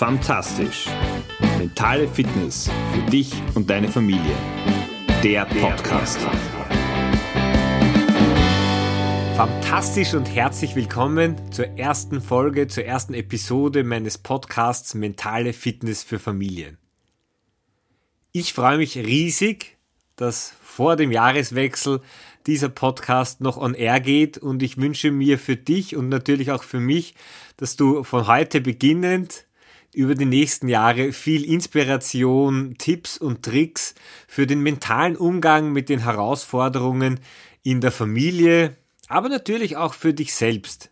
Fantastisch. Mentale Fitness für dich und deine Familie. Der Podcast. Fantastisch und herzlich willkommen zur ersten Folge, zur ersten Episode meines Podcasts Mentale Fitness für Familien. Ich freue mich riesig, dass vor dem Jahreswechsel dieser Podcast noch on air geht und ich wünsche mir für dich und natürlich auch für mich, dass du von heute beginnend über die nächsten Jahre viel Inspiration, Tipps und Tricks für den mentalen Umgang mit den Herausforderungen in der Familie, aber natürlich auch für dich selbst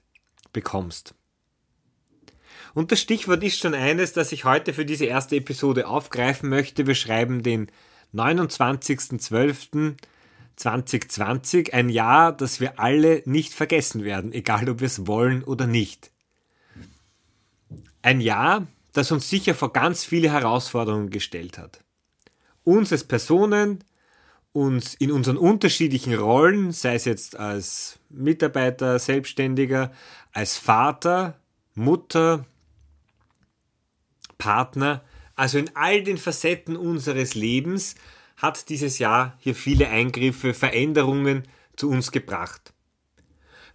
bekommst. Und das Stichwort ist schon eines, das ich heute für diese erste Episode aufgreifen möchte. Wir schreiben den 29.12.2020, ein Jahr, das wir alle nicht vergessen werden, egal ob wir es wollen oder nicht. Ein Jahr, das uns sicher vor ganz viele Herausforderungen gestellt hat. Uns als Personen, uns in unseren unterschiedlichen Rollen, sei es jetzt als Mitarbeiter, Selbstständiger, als Vater, Mutter, Partner, also in all den Facetten unseres Lebens hat dieses Jahr hier viele Eingriffe, Veränderungen zu uns gebracht.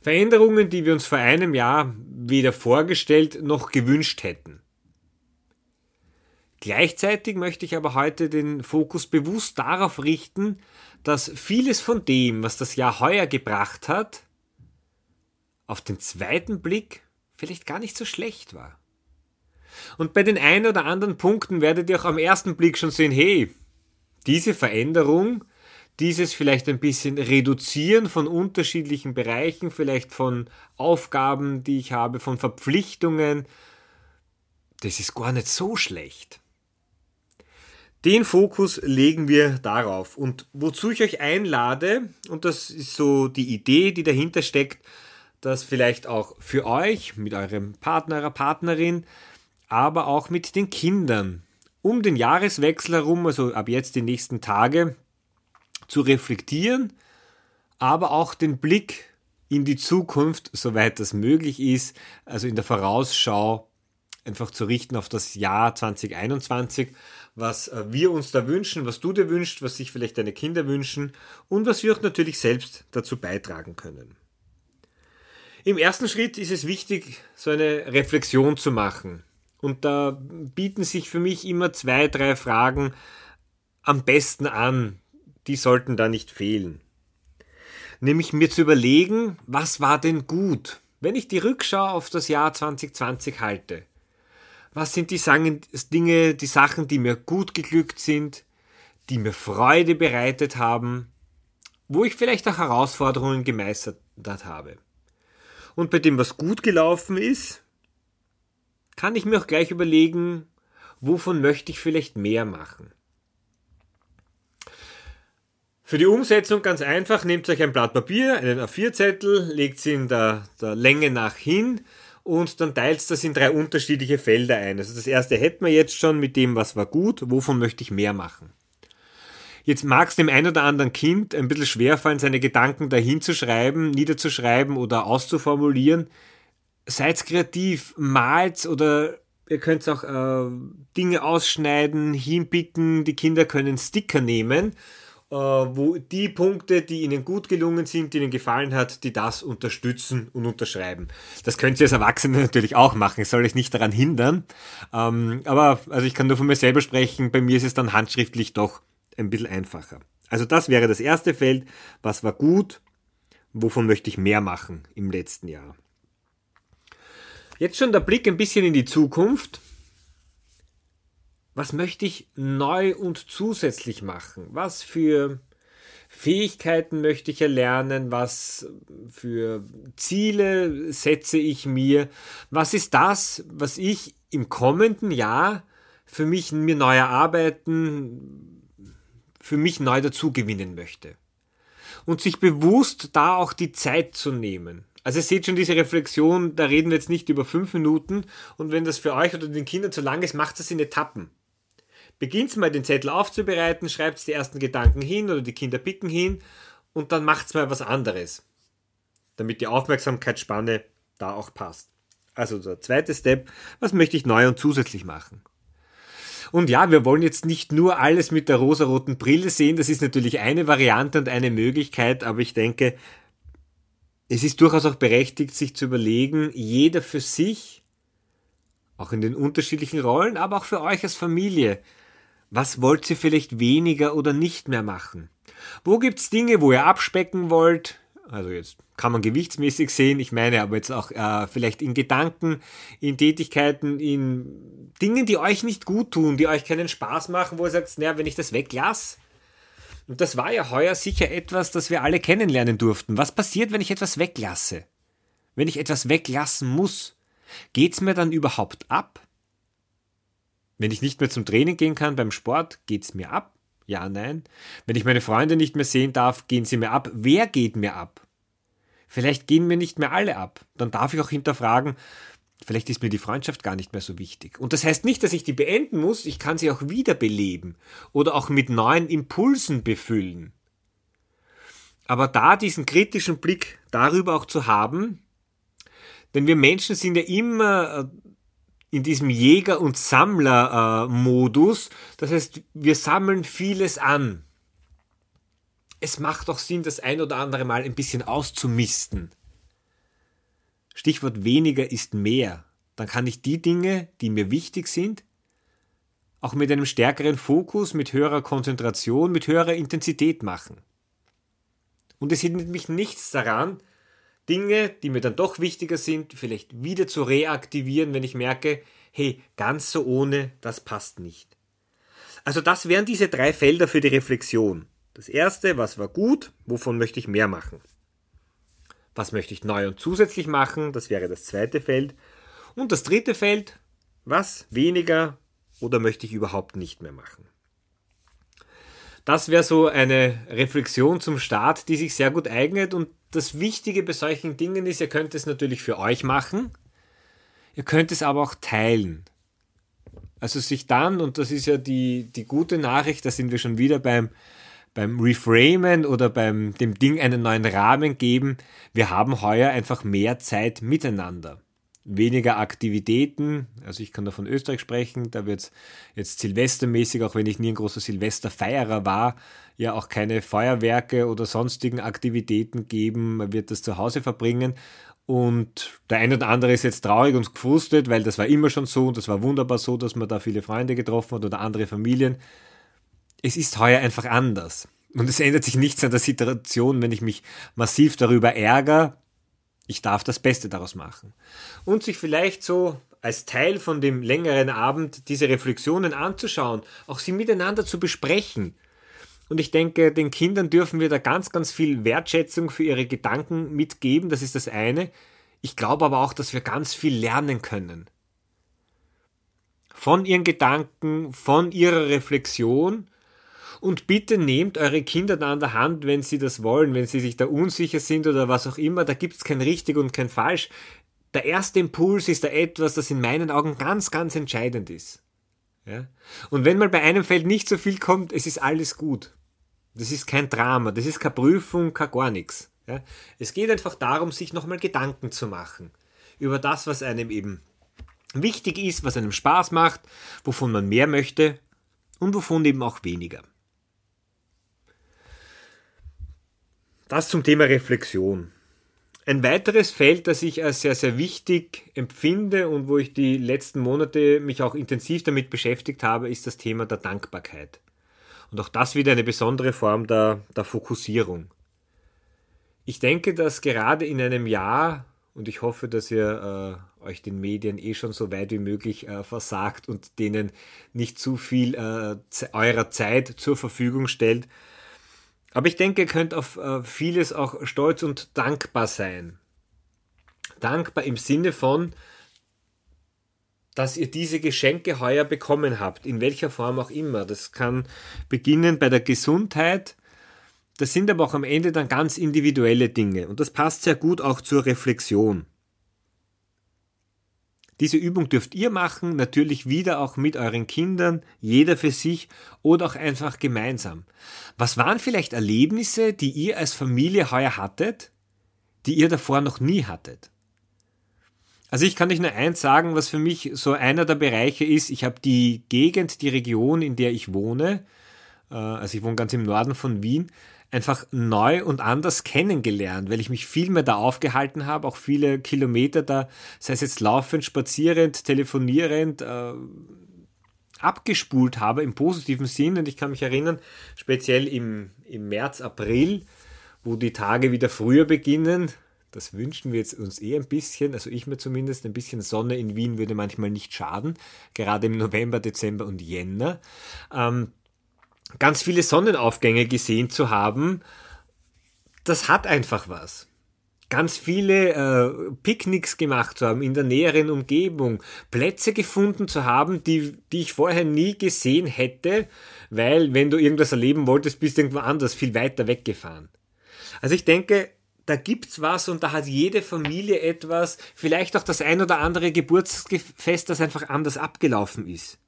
Veränderungen, die wir uns vor einem Jahr weder vorgestellt noch gewünscht hätten. Gleichzeitig möchte ich aber heute den Fokus bewusst darauf richten, dass vieles von dem, was das Jahr heuer gebracht hat, auf den zweiten Blick vielleicht gar nicht so schlecht war. Und bei den ein oder anderen Punkten werdet ihr auch am ersten Blick schon sehen, hey, diese Veränderung, dieses vielleicht ein bisschen reduzieren von unterschiedlichen Bereichen, vielleicht von Aufgaben, die ich habe, von Verpflichtungen, das ist gar nicht so schlecht. Den Fokus legen wir darauf. Und wozu ich euch einlade, und das ist so die Idee, die dahinter steckt, dass vielleicht auch für euch, mit eurem Partner, eurer Partnerin, aber auch mit den Kindern, um den Jahreswechsel herum, also ab jetzt die nächsten Tage, zu reflektieren, aber auch den Blick in die Zukunft, soweit das möglich ist, also in der Vorausschau einfach zu richten auf das Jahr 2021, was äh, wir uns da wünschen, was du dir wünschst, was sich vielleicht deine Kinder wünschen und was wir auch natürlich selbst dazu beitragen können. Im ersten Schritt ist es wichtig, so eine Reflexion zu machen. Und da bieten sich für mich immer zwei, drei Fragen am besten an. Die sollten da nicht fehlen. Nämlich mir zu überlegen, was war denn gut, wenn ich die Rückschau auf das Jahr 2020 halte was sind die Dinge, die Sachen, die mir gut geglückt sind, die mir Freude bereitet haben, wo ich vielleicht auch Herausforderungen gemeistert habe. Und bei dem, was gut gelaufen ist, kann ich mir auch gleich überlegen, wovon möchte ich vielleicht mehr machen. Für die Umsetzung ganz einfach, nehmt euch ein Blatt Papier, einen A4-Zettel, legt sie in der, der Länge nach hin und dann teilst das in drei unterschiedliche Felder ein. Also das erste hätten wir jetzt schon mit dem, was war gut, wovon möchte ich mehr machen. Jetzt mag es dem ein oder anderen Kind ein bisschen schwerfallen, seine Gedanken dahin zu schreiben, niederzuschreiben oder auszuformulieren. Seid kreativ, malt oder ihr könnt auch äh, Dinge ausschneiden, hinpicken, die Kinder können Sticker nehmen wo die Punkte, die Ihnen gut gelungen sind, die Ihnen gefallen hat, die das unterstützen und unterschreiben. Das könnt ihr als Erwachsene natürlich auch machen, es soll euch nicht daran hindern. Ähm, aber also ich kann nur von mir selber sprechen, bei mir ist es dann handschriftlich doch ein bisschen einfacher. Also das wäre das erste Feld, was war gut, wovon möchte ich mehr machen im letzten Jahr. Jetzt schon der Blick ein bisschen in die Zukunft was möchte ich neu und zusätzlich machen? Was für Fähigkeiten möchte ich erlernen? Was für Ziele setze ich mir? Was ist das, was ich im kommenden Jahr für mich mir neu erarbeiten, für mich neu dazugewinnen möchte? Und sich bewusst da auch die Zeit zu nehmen. Also ihr seht schon diese Reflexion, da reden wir jetzt nicht über fünf Minuten und wenn das für euch oder den Kindern zu lang ist, macht das in Etappen. Beginnt mal den Zettel aufzubereiten, schreibt die ersten Gedanken hin oder die Kinder picken hin und dann macht's mal was anderes, damit die Aufmerksamkeitsspanne da auch passt. Also der zweite Step, was möchte ich neu und zusätzlich machen? Und ja, wir wollen jetzt nicht nur alles mit der rosaroten Brille sehen, das ist natürlich eine Variante und eine Möglichkeit, aber ich denke, es ist durchaus auch berechtigt, sich zu überlegen, jeder für sich, auch in den unterschiedlichen Rollen, aber auch für euch als Familie, was wollt ihr vielleicht weniger oder nicht mehr machen? Wo gibt's Dinge, wo ihr abspecken wollt? Also jetzt kann man gewichtsmäßig sehen, ich meine aber jetzt auch äh, vielleicht in Gedanken, in Tätigkeiten, in Dingen, die euch nicht gut tun, die euch keinen Spaß machen, wo ihr sagt, naja, wenn ich das weglasse, und das war ja heuer sicher etwas, das wir alle kennenlernen durften. Was passiert, wenn ich etwas weglasse? Wenn ich etwas weglassen muss? Geht's mir dann überhaupt ab? Wenn ich nicht mehr zum Training gehen kann beim Sport, geht's mir ab? Ja, nein. Wenn ich meine Freunde nicht mehr sehen darf, gehen sie mir ab. Wer geht mir ab? Vielleicht gehen mir nicht mehr alle ab. Dann darf ich auch hinterfragen, vielleicht ist mir die Freundschaft gar nicht mehr so wichtig. Und das heißt nicht, dass ich die beenden muss, ich kann sie auch wiederbeleben oder auch mit neuen Impulsen befüllen. Aber da diesen kritischen Blick darüber auch zu haben, denn wir Menschen sind ja immer äh, in diesem Jäger- und Sammler-Modus. Das heißt, wir sammeln vieles an. Es macht doch Sinn, das ein oder andere Mal ein bisschen auszumisten. Stichwort weniger ist mehr. Dann kann ich die Dinge, die mir wichtig sind, auch mit einem stärkeren Fokus, mit höherer Konzentration, mit höherer Intensität machen. Und es hindert mich nichts daran, Dinge, die mir dann doch wichtiger sind, vielleicht wieder zu reaktivieren, wenn ich merke, hey, ganz so ohne, das passt nicht. Also das wären diese drei Felder für die Reflexion. Das erste, was war gut, wovon möchte ich mehr machen? Was möchte ich neu und zusätzlich machen? Das wäre das zweite Feld. Und das dritte Feld, was weniger oder möchte ich überhaupt nicht mehr machen? Das wäre so eine Reflexion zum Start, die sich sehr gut eignet. Und das Wichtige bei solchen Dingen ist, ihr könnt es natürlich für euch machen, ihr könnt es aber auch teilen. Also sich dann, und das ist ja die, die gute Nachricht, da sind wir schon wieder beim, beim Reframen oder beim dem Ding einen neuen Rahmen geben, wir haben heuer einfach mehr Zeit miteinander. Weniger Aktivitäten, also ich kann da von Österreich sprechen, da wird es jetzt silvestermäßig, auch wenn ich nie ein großer Silvesterfeierer war, ja auch keine Feuerwerke oder sonstigen Aktivitäten geben, man wird das zu Hause verbringen. Und der eine oder andere ist jetzt traurig und gefrustet, weil das war immer schon so und das war wunderbar so, dass man da viele Freunde getroffen hat oder andere Familien. Es ist heuer einfach anders. Und es ändert sich nichts an der Situation, wenn ich mich massiv darüber ärgere. Ich darf das Beste daraus machen. Und sich vielleicht so als Teil von dem längeren Abend diese Reflexionen anzuschauen, auch sie miteinander zu besprechen. Und ich denke, den Kindern dürfen wir da ganz, ganz viel Wertschätzung für ihre Gedanken mitgeben. Das ist das eine. Ich glaube aber auch, dass wir ganz viel lernen können. Von ihren Gedanken, von ihrer Reflexion und bitte nehmt eure Kinder da an der Hand, wenn sie das wollen, wenn sie sich da unsicher sind oder was auch immer. Da gibt es kein richtig und kein falsch. Der erste Impuls ist da etwas, das in meinen Augen ganz, ganz entscheidend ist. Ja? Und wenn mal bei einem Feld nicht so viel kommt, es ist alles gut. Das ist kein Drama, das ist keine Prüfung, kein gar nichts. Ja? Es geht einfach darum, sich nochmal Gedanken zu machen über das, was einem eben wichtig ist, was einem Spaß macht, wovon man mehr möchte und wovon eben auch weniger. Das zum Thema Reflexion. Ein weiteres Feld, das ich als sehr, sehr wichtig empfinde und wo ich die letzten Monate mich auch intensiv damit beschäftigt habe, ist das Thema der Dankbarkeit. Und auch das wieder eine besondere Form der, der Fokussierung. Ich denke, dass gerade in einem Jahr, und ich hoffe, dass ihr äh, euch den Medien eh schon so weit wie möglich äh, versagt und denen nicht zu viel äh, eurer Zeit zur Verfügung stellt, aber ich denke, ihr könnt auf äh, vieles auch stolz und dankbar sein. Dankbar im Sinne von, dass ihr diese Geschenke heuer bekommen habt, in welcher Form auch immer. Das kann beginnen bei der Gesundheit, das sind aber auch am Ende dann ganz individuelle Dinge und das passt sehr gut auch zur Reflexion. Diese Übung dürft ihr machen, natürlich wieder auch mit euren Kindern, jeder für sich oder auch einfach gemeinsam. Was waren vielleicht Erlebnisse, die ihr als Familie heuer hattet, die ihr davor noch nie hattet? Also ich kann nicht nur eins sagen, was für mich so einer der Bereiche ist. Ich habe die Gegend, die Region, in der ich wohne, äh, also ich wohne ganz im Norden von Wien, einfach neu und anders kennengelernt, weil ich mich viel mehr da aufgehalten habe, auch viele Kilometer da, sei es jetzt laufend, spazierend, telefonierend, äh, abgespult habe im positiven Sinn. Und ich kann mich erinnern, speziell im, im März, April, wo die Tage wieder früher beginnen, das wünschen wir jetzt uns eh ein bisschen, also ich mir zumindest, ein bisschen Sonne in Wien würde manchmal nicht schaden, gerade im November, Dezember und Jänner. Ähm, ganz viele Sonnenaufgänge gesehen zu haben, das hat einfach was. Ganz viele äh, Picknicks gemacht zu haben in der näheren Umgebung, Plätze gefunden zu haben, die, die ich vorher nie gesehen hätte, weil wenn du irgendwas erleben wolltest, bist du irgendwo anders, viel weiter weggefahren. Also ich denke, da gibt's was und da hat jede Familie etwas, vielleicht auch das ein oder andere Geburtsfest, das einfach anders abgelaufen ist.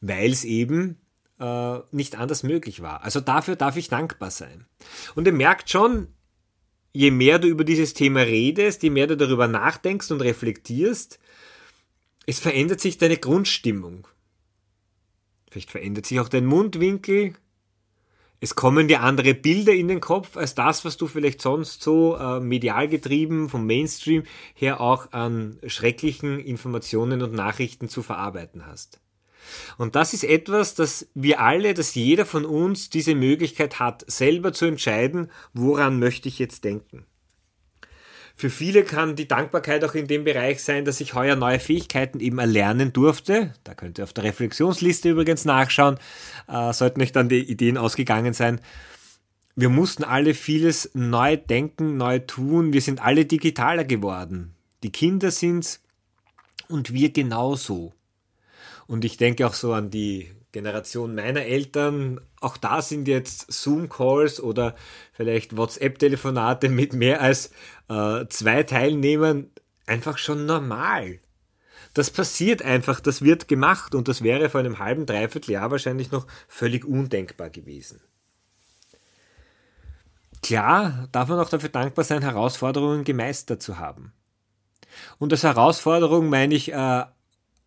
Weil es eben äh, nicht anders möglich war. Also dafür darf ich dankbar sein. Und ihr merkt schon, je mehr du über dieses Thema redest, je mehr du darüber nachdenkst und reflektierst, es verändert sich deine Grundstimmung. Vielleicht verändert sich auch dein Mundwinkel. Es kommen dir andere Bilder in den Kopf als das, was du vielleicht sonst so äh, medial getrieben vom Mainstream her auch an schrecklichen Informationen und Nachrichten zu verarbeiten hast. Und das ist etwas, dass wir alle, dass jeder von uns diese Möglichkeit hat, selber zu entscheiden, woran möchte ich jetzt denken. Für viele kann die Dankbarkeit auch in dem Bereich sein, dass ich heuer neue Fähigkeiten eben erlernen durfte. Da könnt ihr auf der Reflexionsliste übrigens nachschauen, äh, sollten euch dann die Ideen ausgegangen sein. Wir mussten alle vieles neu denken, neu tun. Wir sind alle digitaler geworden. Die Kinder sind's und wir genauso. Und ich denke auch so an die Generation meiner Eltern. Auch da sind jetzt Zoom-Calls oder vielleicht WhatsApp-Telefonate mit mehr als äh, zwei Teilnehmern einfach schon normal. Das passiert einfach, das wird gemacht und das wäre vor einem halben, dreiviertel Jahr wahrscheinlich noch völlig undenkbar gewesen. Klar darf man auch dafür dankbar sein, Herausforderungen gemeistert zu haben. Und als Herausforderung meine ich äh,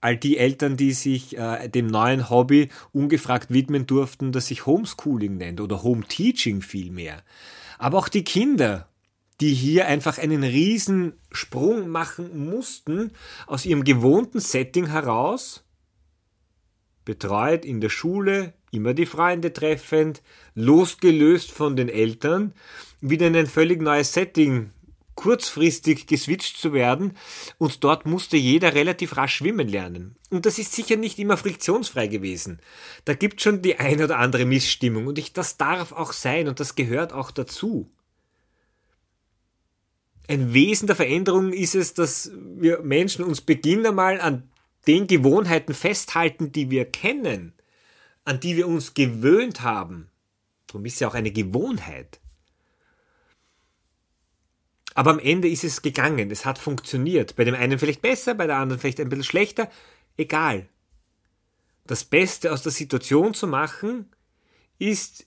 all die Eltern, die sich äh, dem neuen Hobby ungefragt widmen durften, das sich Homeschooling nennt oder Home Teaching vielmehr. Aber auch die Kinder, die hier einfach einen riesen Sprung machen mussten aus ihrem gewohnten Setting heraus, betreut in der Schule, immer die Freunde treffend, losgelöst von den Eltern, wieder in ein völlig neues Setting kurzfristig geswitcht zu werden und dort musste jeder relativ rasch schwimmen lernen. Und das ist sicher nicht immer friktionsfrei gewesen. Da gibt schon die ein oder andere Missstimmung und ich, das darf auch sein und das gehört auch dazu. Ein Wesen der Veränderung ist es, dass wir Menschen uns beginnen einmal an den Gewohnheiten festhalten, die wir kennen, an die wir uns gewöhnt haben. Darum ist ja auch eine Gewohnheit. Aber am Ende ist es gegangen, es hat funktioniert. Bei dem einen vielleicht besser, bei der anderen vielleicht ein bisschen schlechter. Egal. Das Beste aus der Situation zu machen, ist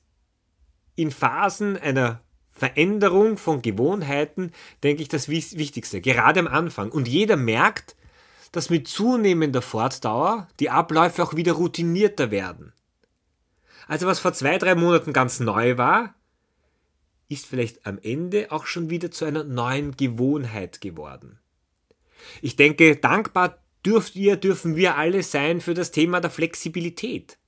in Phasen einer Veränderung von Gewohnheiten, denke ich, das Wichtigste. Gerade am Anfang. Und jeder merkt, dass mit zunehmender Fortdauer die Abläufe auch wieder routinierter werden. Also was vor zwei, drei Monaten ganz neu war, ist vielleicht am Ende auch schon wieder zu einer neuen Gewohnheit geworden. Ich denke, dankbar dürft ihr, dürfen wir alle sein für das Thema der Flexibilität.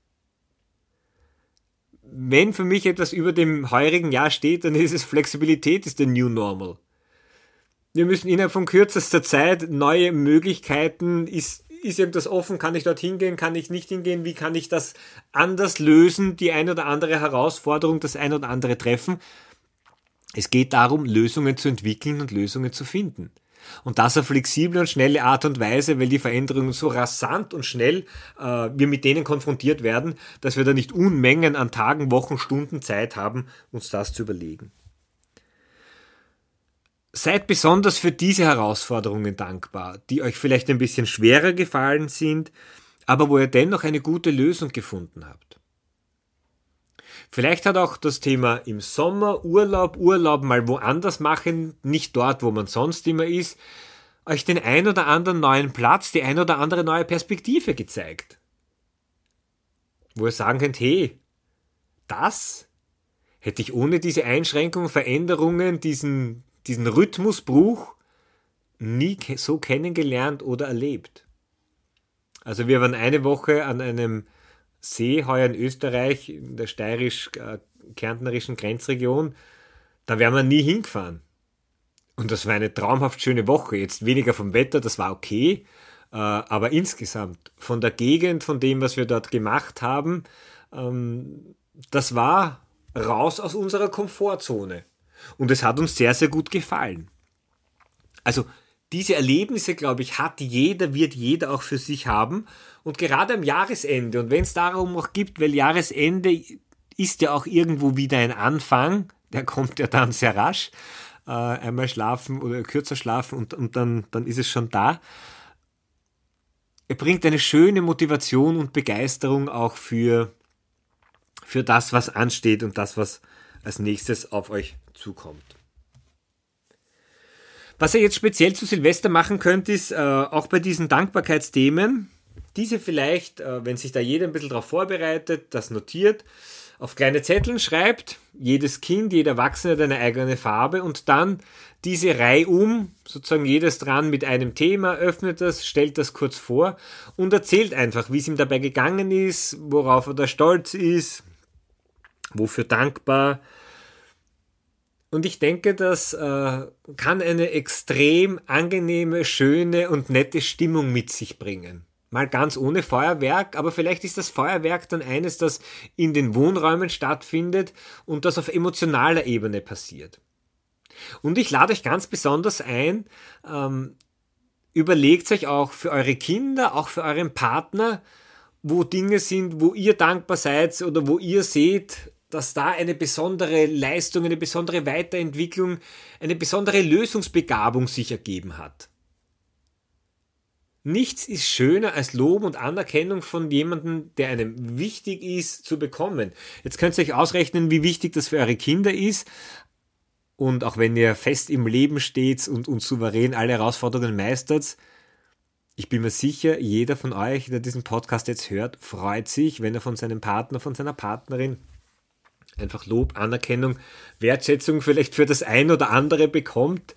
Wenn für mich etwas über dem heurigen Jahr steht, dann ist es Flexibilität ist der New Normal. Wir müssen innerhalb von kürzester Zeit neue Möglichkeiten, ist, ist irgendwas offen, kann ich dort hingehen, kann ich nicht hingehen, wie kann ich das anders lösen, die ein oder andere Herausforderung, das ein oder andere treffen. Es geht darum, Lösungen zu entwickeln und Lösungen zu finden. Und das auf flexible und schnelle Art und Weise, weil die Veränderungen so rasant und schnell äh, wir mit denen konfrontiert werden, dass wir da nicht Unmengen an Tagen, Wochen, Stunden Zeit haben, uns das zu überlegen. Seid besonders für diese Herausforderungen dankbar, die euch vielleicht ein bisschen schwerer gefallen sind, aber wo ihr dennoch eine gute Lösung gefunden habt. Vielleicht hat auch das Thema im Sommer Urlaub, Urlaub mal woanders machen, nicht dort, wo man sonst immer ist, euch den ein oder anderen neuen Platz, die ein oder andere neue Perspektive gezeigt. Wo ihr sagen könnt, hey, das hätte ich ohne diese Einschränkungen, Veränderungen, diesen, diesen Rhythmusbruch nie so kennengelernt oder erlebt. Also wir waren eine Woche an einem See heuer in Österreich, in der steirisch-kärntnerischen Grenzregion. Da wären wir nie hingefahren. Und das war eine traumhaft schöne Woche. Jetzt weniger vom Wetter, das war okay. Äh, aber insgesamt von der Gegend, von dem, was wir dort gemacht haben, ähm, das war raus aus unserer Komfortzone. Und es hat uns sehr, sehr gut gefallen. Also diese Erlebnisse, glaube ich, hat jeder, wird jeder auch für sich haben. Und gerade am Jahresende, und wenn es darum auch gibt, weil Jahresende ist ja auch irgendwo wieder ein Anfang, der kommt ja dann sehr rasch, äh, einmal schlafen oder kürzer schlafen und, und dann, dann ist es schon da. Er bringt eine schöne Motivation und Begeisterung auch für, für das, was ansteht und das, was als nächstes auf euch zukommt. Was ihr jetzt speziell zu Silvester machen könnt, ist äh, auch bei diesen Dankbarkeitsthemen, diese vielleicht, äh, wenn sich da jeder ein bisschen darauf vorbereitet, das notiert, auf kleine Zetteln schreibt, jedes Kind, jeder Erwachsene hat eine eigene Farbe und dann diese Reihe um, sozusagen jedes dran mit einem Thema, öffnet das, stellt das kurz vor und erzählt einfach, wie es ihm dabei gegangen ist, worauf er da stolz ist, wofür dankbar. Und ich denke, das äh, kann eine extrem angenehme, schöne und nette Stimmung mit sich bringen mal ganz ohne Feuerwerk, aber vielleicht ist das Feuerwerk dann eines, das in den Wohnräumen stattfindet und das auf emotionaler Ebene passiert. Und ich lade euch ganz besonders ein, ähm, überlegt euch auch für eure Kinder, auch für euren Partner, wo Dinge sind, wo ihr dankbar seid oder wo ihr seht, dass da eine besondere Leistung, eine besondere Weiterentwicklung, eine besondere Lösungsbegabung sich ergeben hat. Nichts ist schöner als Lob und Anerkennung von jemandem, der einem wichtig ist, zu bekommen. Jetzt könnt ihr euch ausrechnen, wie wichtig das für eure Kinder ist. Und auch wenn ihr fest im Leben steht und, und souverän alle Herausforderungen meistert, ich bin mir sicher, jeder von euch, der diesen Podcast jetzt hört, freut sich, wenn er von seinem Partner, von seiner Partnerin einfach Lob, Anerkennung, Wertschätzung vielleicht für das ein oder andere bekommt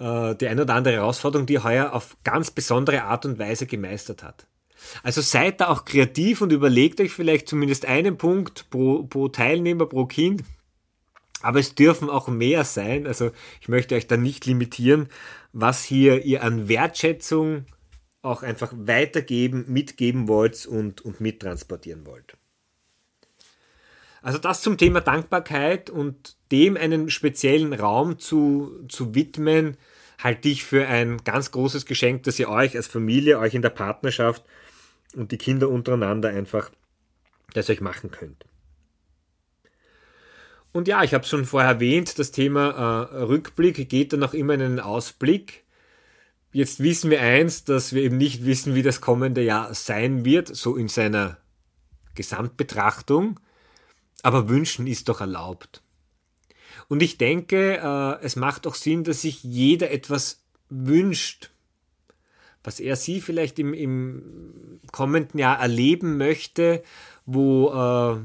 äh, die eine oder andere Herausforderung, die er heuer auf ganz besondere Art und Weise gemeistert hat. Also seid da auch kreativ und überlegt euch vielleicht zumindest einen Punkt pro, pro Teilnehmer, pro Kind. Aber es dürfen auch mehr sein. Also ich möchte euch da nicht limitieren, was hier ihr an Wertschätzung auch einfach weitergeben, mitgeben wollt und, und mittransportieren wollt. Also das zum Thema Dankbarkeit und dem einen speziellen Raum zu, zu widmen, halte ich für ein ganz großes Geschenk, dass ihr euch als Familie, euch in der Partnerschaft und die Kinder untereinander einfach das euch machen könnt. Und ja, ich habe schon vorher erwähnt, das Thema äh, Rückblick geht dann auch immer in einen Ausblick. Jetzt wissen wir eins, dass wir eben nicht wissen, wie das kommende Jahr sein wird, so in seiner Gesamtbetrachtung. Aber wünschen ist doch erlaubt. Und ich denke, äh, es macht auch Sinn, dass sich jeder etwas wünscht, was er sie vielleicht im, im kommenden Jahr erleben möchte, wo, äh,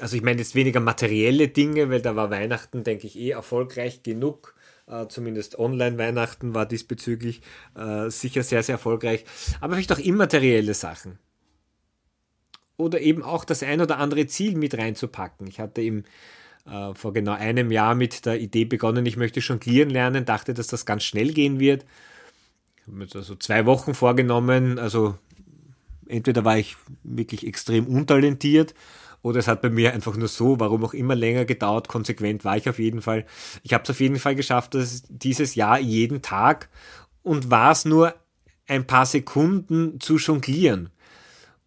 also ich meine jetzt weniger materielle Dinge, weil da war Weihnachten, denke ich, eh erfolgreich genug. Uh, zumindest Online-Weihnachten war diesbezüglich uh, sicher sehr, sehr erfolgreich. Aber vielleicht auch immaterielle Sachen. Oder eben auch das ein oder andere Ziel mit reinzupacken. Ich hatte im äh, vor genau einem Jahr mit der Idee begonnen, ich möchte jonglieren lernen, dachte, dass das ganz schnell gehen wird. Ich habe mir also zwei Wochen vorgenommen, also entweder war ich wirklich extrem untalentiert oder es hat bei mir einfach nur so, warum auch immer länger gedauert, konsequent war ich auf jeden Fall. Ich habe es auf jeden Fall geschafft, dass dieses Jahr jeden Tag und war es nur ein paar Sekunden zu jonglieren.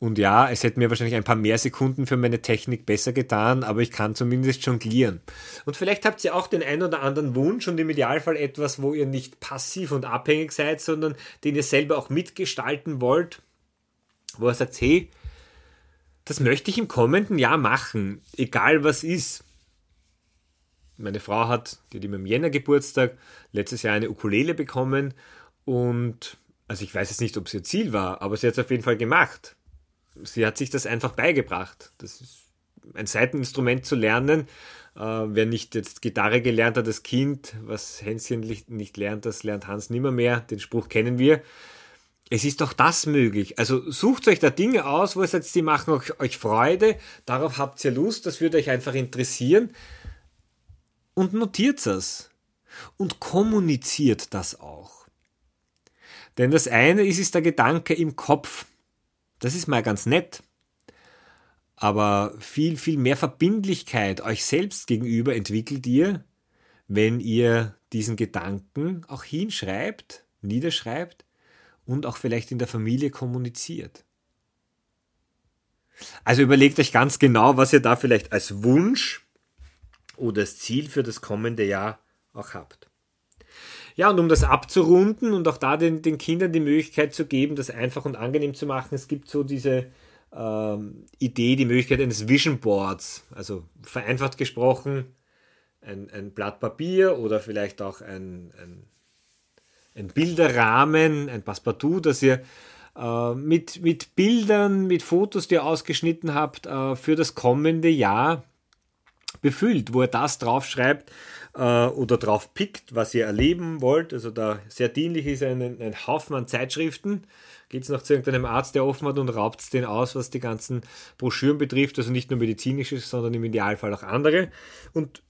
Und ja, es hätte mir wahrscheinlich ein paar mehr Sekunden für meine Technik besser getan, aber ich kann zumindest jonglieren. Und vielleicht habt ihr auch den ein oder anderen Wunsch und im Idealfall etwas, wo ihr nicht passiv und abhängig seid, sondern den ihr selber auch mitgestalten wollt, wo ihr sagt, hey, das möchte ich im kommenden Jahr machen, egal was ist. Meine Frau hat, die hat immer im Jänner Geburtstag, letztes Jahr eine Ukulele bekommen Und also ich weiß jetzt nicht, ob es ihr Ziel war, aber sie hat es auf jeden Fall gemacht. Sie hat sich das einfach beigebracht. Das ist ein Seiteninstrument zu lernen. Äh, wer nicht jetzt Gitarre gelernt hat, das Kind, was Hänschen nicht lernt, das lernt Hans nimmer mehr. Den Spruch kennen wir. Es ist doch das möglich. Also sucht euch da Dinge aus, wo ihr sagt, die machen euch Freude, darauf habt ihr Lust, das würde euch einfach interessieren und notiert es und kommuniziert das auch. Denn das eine ist, ist der Gedanke im Kopf. Das ist mal ganz nett. Aber viel, viel mehr Verbindlichkeit euch selbst gegenüber entwickelt ihr, wenn ihr diesen Gedanken auch hinschreibt, niederschreibt und auch vielleicht in der Familie kommuniziert. Also überlegt euch ganz genau, was ihr da vielleicht als Wunsch oder als Ziel für das kommende Jahr auch habt. Ja, und um das abzurunden und auch da den, den Kindern die Möglichkeit zu geben, das einfach und angenehm zu machen, es gibt so diese ähm, Idee, die Möglichkeit eines Vision Boards, also vereinfacht gesprochen, ein, ein Blatt Papier oder vielleicht auch ein, ein, ein Bilderrahmen, ein Passepartout, das ihr äh, mit, mit Bildern, mit Fotos, die ihr ausgeschnitten habt, äh, für das kommende Jahr befüllt, wo ihr das draufschreibt, äh, oder drauf pickt, was ihr erleben wollt. Also da sehr dienlich ist ein, ein Haufen an Zeitschriften. Geht es noch zu irgendeinem Arzt, der offen hat und raubt es den aus, was die ganzen Broschüren betrifft, also nicht nur medizinische, sondern im Idealfall auch andere. Und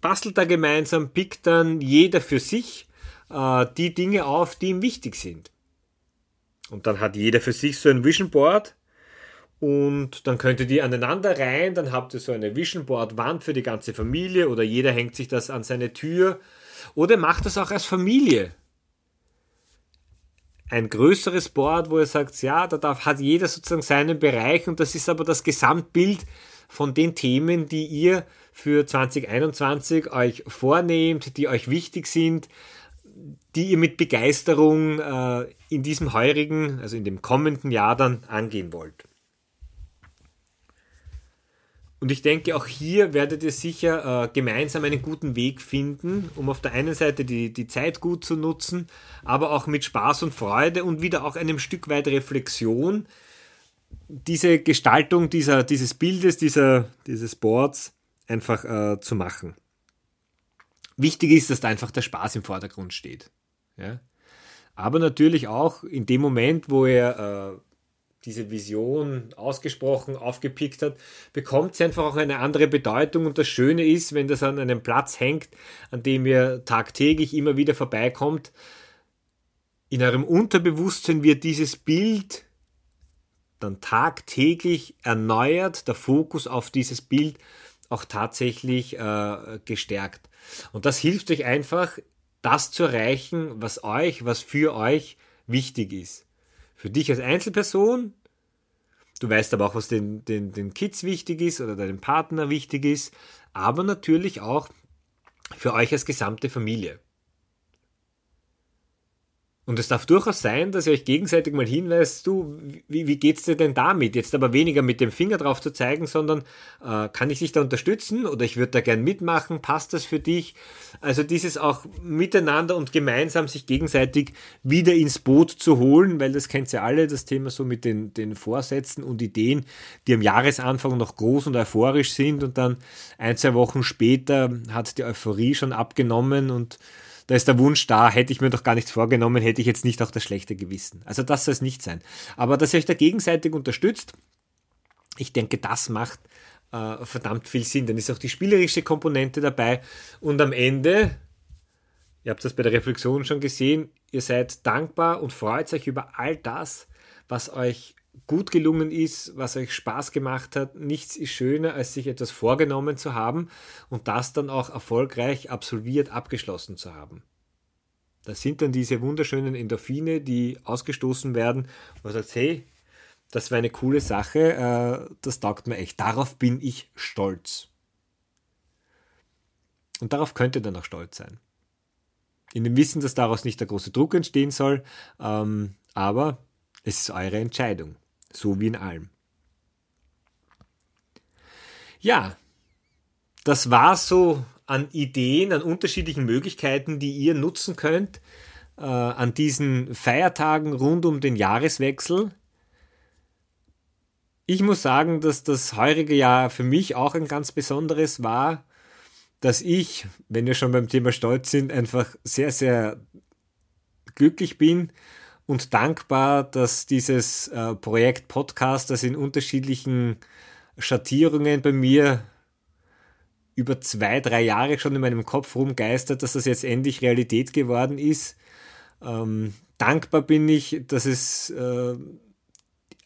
bastelt da gemeinsam, pickt dann jeder für sich äh, die Dinge auf, die ihm wichtig sind. Und dann hat jeder für sich so ein Vision Board, und dann könnt ihr die aneinander rein, dann habt ihr so eine Vision Board Wand für die ganze Familie oder jeder hängt sich das an seine Tür oder macht das auch als Familie. Ein größeres Board, wo ihr sagt, ja, da darf, hat jeder sozusagen seinen Bereich und das ist aber das Gesamtbild von den Themen, die ihr für 2021 euch vornehmt, die euch wichtig sind, die ihr mit Begeisterung äh, in diesem heurigen, also in dem kommenden Jahr dann angehen wollt. Und ich denke, auch hier werdet ihr sicher äh, gemeinsam einen guten Weg finden, um auf der einen Seite die, die Zeit gut zu nutzen, aber auch mit Spaß und Freude und wieder auch einem Stück weit Reflexion diese Gestaltung dieser, dieses Bildes, dieser, dieses Boards einfach äh, zu machen. Wichtig ist, dass da einfach der Spaß im Vordergrund steht. Ja? Aber natürlich auch in dem Moment, wo ihr äh, diese Vision ausgesprochen, aufgepickt hat, bekommt sie einfach auch eine andere Bedeutung. Und das Schöne ist, wenn das an einem Platz hängt, an dem ihr tagtäglich immer wieder vorbeikommt, in eurem Unterbewusstsein wird dieses Bild dann tagtäglich erneuert, der Fokus auf dieses Bild auch tatsächlich äh, gestärkt. Und das hilft euch einfach, das zu erreichen, was euch, was für euch wichtig ist. Für dich als Einzelperson, du weißt aber auch, was den, den, den Kids wichtig ist oder deinem Partner wichtig ist, aber natürlich auch für euch als gesamte Familie. Und es darf durchaus sein, dass ihr euch gegenseitig mal hinweist, du, wie, wie geht's dir denn damit? Jetzt aber weniger mit dem Finger drauf zu zeigen, sondern äh, kann ich dich da unterstützen oder ich würde da gern mitmachen, passt das für dich? Also dieses auch miteinander und gemeinsam sich gegenseitig wieder ins Boot zu holen, weil das kennt ihr alle, das Thema so mit den, den Vorsätzen und Ideen, die am Jahresanfang noch groß und euphorisch sind und dann ein, zwei Wochen später hat die Euphorie schon abgenommen und da ist der Wunsch da, hätte ich mir doch gar nichts vorgenommen, hätte ich jetzt nicht auch das schlechte Gewissen. Also das soll es nicht sein. Aber dass ihr euch da gegenseitig unterstützt, ich denke, das macht äh, verdammt viel Sinn. Dann ist auch die spielerische Komponente dabei und am Ende, ihr habt das bei der Reflexion schon gesehen, ihr seid dankbar und freut euch über all das, was euch gut gelungen ist, was euch Spaß gemacht hat. Nichts ist schöner, als sich etwas vorgenommen zu haben und das dann auch erfolgreich absolviert, abgeschlossen zu haben. Das sind dann diese wunderschönen Endorphine, die ausgestoßen werden, wo man sagt, hey, das war eine coole Sache, äh, das taugt mir echt. Darauf bin ich stolz. Und darauf könnt ihr dann auch stolz sein. In dem Wissen, dass daraus nicht der große Druck entstehen soll, ähm, aber es ist eure Entscheidung so wie in allem. Ja, das war so an Ideen, an unterschiedlichen Möglichkeiten, die ihr nutzen könnt, äh, an diesen Feiertagen rund um den Jahreswechsel. Ich muss sagen, dass das heurige Jahr für mich auch ein ganz besonderes war, dass ich, wenn wir schon beim Thema Stolz sind, einfach sehr, sehr glücklich bin und dankbar, dass dieses äh, Projekt Podcast, das in unterschiedlichen Schattierungen bei mir über zwei, drei Jahre schon in meinem Kopf rumgeistert, dass das jetzt endlich Realität geworden ist. Ähm, dankbar bin ich, dass es äh,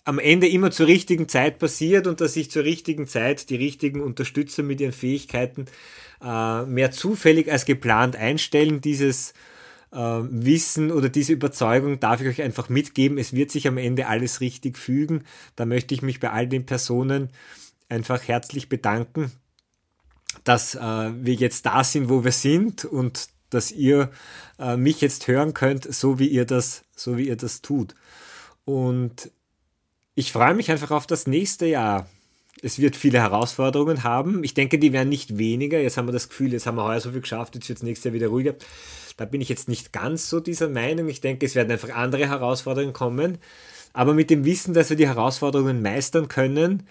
am Ende immer zur richtigen Zeit passiert und dass sich zur richtigen Zeit die richtigen Unterstützer mit ihren Fähigkeiten äh, mehr zufällig als geplant einstellen. Dieses Wissen oder diese Überzeugung darf ich euch einfach mitgeben. Es wird sich am Ende alles richtig fügen. Da möchte ich mich bei all den Personen einfach herzlich bedanken, dass äh, wir jetzt da sind, wo wir sind und dass ihr äh, mich jetzt hören könnt, so wie ihr das, so wie ihr das tut. Und ich freue mich einfach auf das nächste Jahr. Es wird viele Herausforderungen haben. Ich denke, die werden nicht weniger. Jetzt haben wir das Gefühl, jetzt haben wir heuer so viel geschafft, jetzt wird es nächstes Jahr wieder ruhiger. Da bin ich jetzt nicht ganz so dieser Meinung. Ich denke, es werden einfach andere Herausforderungen kommen. Aber mit dem Wissen, dass wir die Herausforderungen meistern können,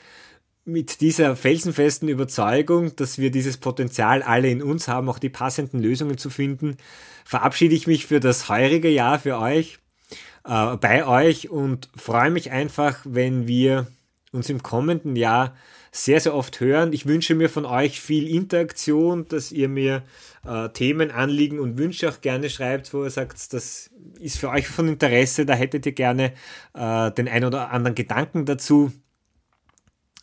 mit dieser felsenfesten Überzeugung, dass wir dieses Potenzial alle in uns haben, auch die passenden Lösungen zu finden, verabschiede ich mich für das heurige Jahr für euch, äh, bei euch und freue mich einfach, wenn wir uns im kommenden Jahr sehr, sehr oft hören. Ich wünsche mir von euch viel Interaktion, dass ihr mir äh, Themen, Anliegen und Wünsche auch gerne schreibt, wo ihr sagt, das ist für euch von Interesse, da hättet ihr gerne äh, den ein oder anderen Gedanken dazu.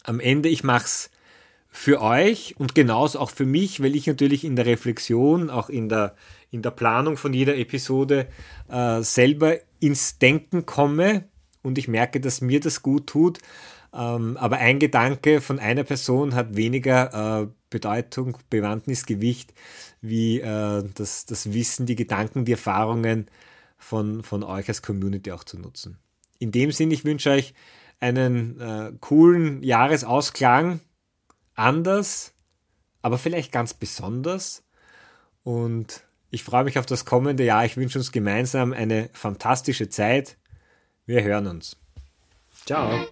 Am Ende, ich mache es für euch und genauso auch für mich, weil ich natürlich in der Reflexion, auch in der, in der Planung von jeder Episode äh, selber ins Denken komme und ich merke, dass mir das gut tut. Ähm, aber ein Gedanke von einer Person hat weniger äh, Bedeutung, Bewandtnis, Gewicht, wie äh, das, das Wissen, die Gedanken, die Erfahrungen von, von euch als Community auch zu nutzen. In dem Sinn, ich wünsche euch einen äh, coolen Jahresausklang, anders, aber vielleicht ganz besonders. Und ich freue mich auf das kommende Jahr. Ich wünsche uns gemeinsam eine fantastische Zeit. Wir hören uns. Ciao.